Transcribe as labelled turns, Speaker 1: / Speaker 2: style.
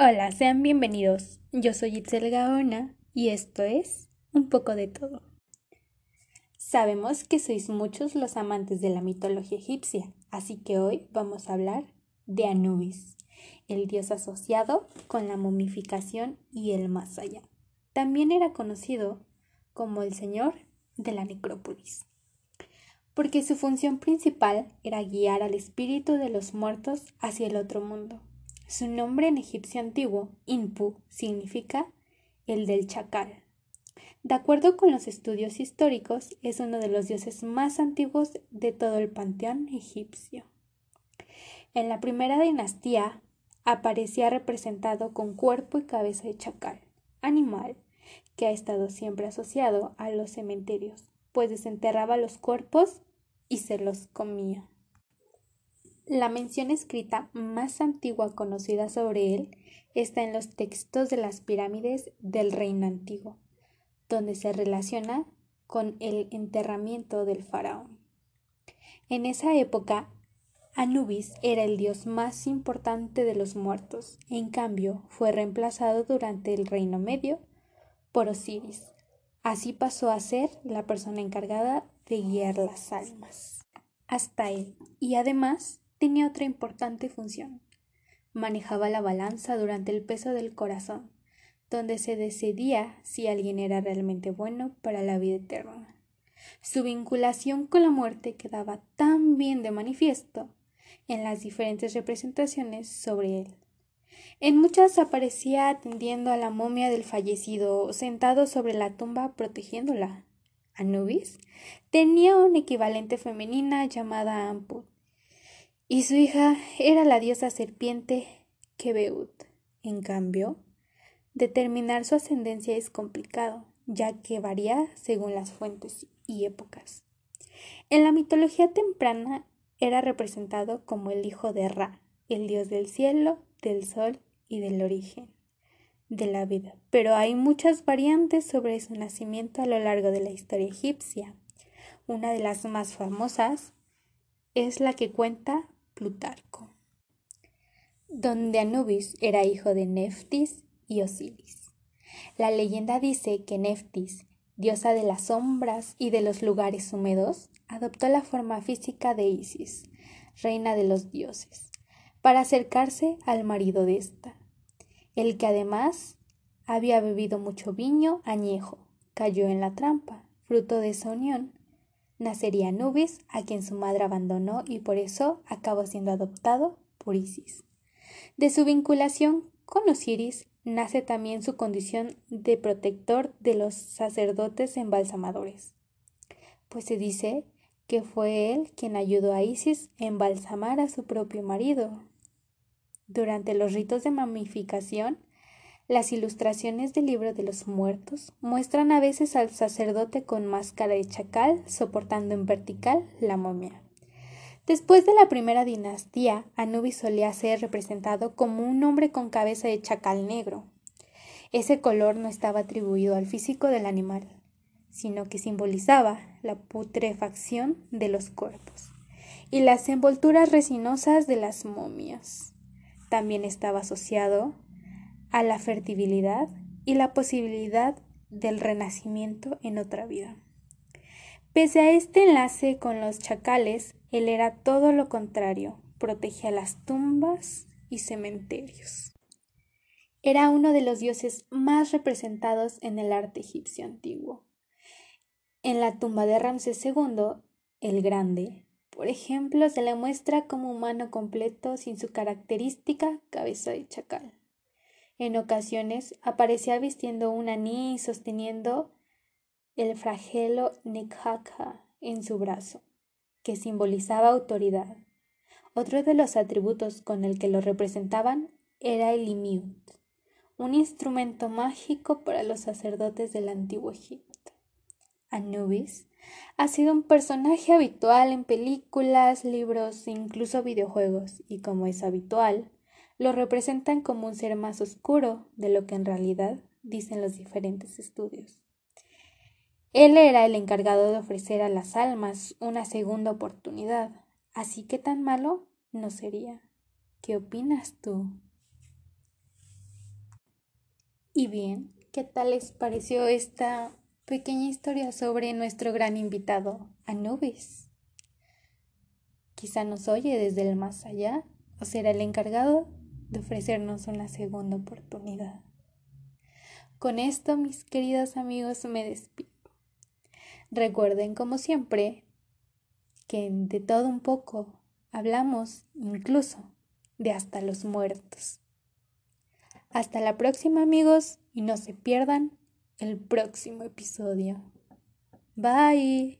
Speaker 1: Hola, sean bienvenidos. Yo soy Itzel Gaona y esto es Un poco de todo. Sabemos que sois muchos los amantes de la mitología egipcia, así que hoy vamos a hablar de Anubis, el dios asociado con la momificación y el más allá. También era conocido como el señor de la necrópolis, porque su función principal era guiar al espíritu de los muertos hacia el otro mundo su nombre en egipcio antiguo, Inpu, significa el del chacal. De acuerdo con los estudios históricos, es uno de los dioses más antiguos de todo el panteón egipcio. En la primera dinastía aparecía representado con cuerpo y cabeza de chacal, animal que ha estado siempre asociado a los cementerios, pues desenterraba los cuerpos y se los comía. La mención escrita más antigua conocida sobre él está en los textos de las pirámides del Reino Antiguo, donde se relaciona con el enterramiento del faraón. En esa época, Anubis era el dios más importante de los muertos, en cambio fue reemplazado durante el Reino Medio por Osiris. Así pasó a ser la persona encargada de guiar las almas hasta él, y además tenía otra importante función. Manejaba la balanza durante el peso del corazón, donde se decidía si alguien era realmente bueno para la vida eterna. Su vinculación con la muerte quedaba tan bien de manifiesto en las diferentes representaciones sobre él. En muchas aparecía atendiendo a la momia del fallecido, sentado sobre la tumba protegiéndola. Anubis tenía una equivalente femenina llamada Amput, y su hija era la diosa serpiente Kebeut. En cambio, determinar su ascendencia es complicado, ya que varía según las fuentes y épocas. En la mitología temprana era representado como el hijo de Ra, el dios del cielo, del sol y del origen de la vida, pero hay muchas variantes sobre su nacimiento a lo largo de la historia egipcia. Una de las más famosas es la que cuenta Plutarco, donde Anubis era hijo de Neftis y Osiris. La leyenda dice que Neftis, diosa de las sombras y de los lugares húmedos, adoptó la forma física de Isis, reina de los dioses, para acercarse al marido de ésta, el que además había bebido mucho viño añejo, cayó en la trampa, fruto de esa unión, nacería Nubis, a quien su madre abandonó y por eso acabó siendo adoptado por Isis. De su vinculación con Osiris nace también su condición de protector de los sacerdotes embalsamadores, pues se dice que fue él quien ayudó a Isis a embalsamar a su propio marido. Durante los ritos de mamificación, las ilustraciones del libro de los muertos muestran a veces al sacerdote con máscara de chacal soportando en vertical la momia. Después de la primera dinastía, Anubis solía ser representado como un hombre con cabeza de chacal negro. Ese color no estaba atribuido al físico del animal, sino que simbolizaba la putrefacción de los cuerpos y las envolturas resinosas de las momias. También estaba asociado a la fertilidad y la posibilidad del renacimiento en otra vida. Pese a este enlace con los chacales, él era todo lo contrario, protegía las tumbas y cementerios. Era uno de los dioses más representados en el arte egipcio antiguo. En la tumba de Ramsés II, el Grande, por ejemplo, se le muestra como humano completo sin su característica cabeza de chacal. En ocasiones aparecía vistiendo un anís y sosteniendo el flagelo Nekhaka en su brazo, que simbolizaba autoridad. Otro de los atributos con el que lo representaban era el imiut, un instrumento mágico para los sacerdotes del antiguo Egipto. Anubis ha sido un personaje habitual en películas, libros e incluso videojuegos, y como es habitual, lo representan como un ser más oscuro de lo que en realidad dicen los diferentes estudios. Él era el encargado de ofrecer a las almas una segunda oportunidad, así que tan malo no sería. ¿Qué opinas tú? Y bien, ¿qué tal les pareció esta pequeña historia sobre nuestro gran invitado, Anubis? Quizá nos oye desde el más allá o será el encargado de ofrecernos una segunda oportunidad. Con esto, mis queridos amigos, me despido. Recuerden, como siempre, que de todo un poco hablamos incluso de hasta los muertos. Hasta la próxima amigos y no se pierdan el próximo episodio. Bye.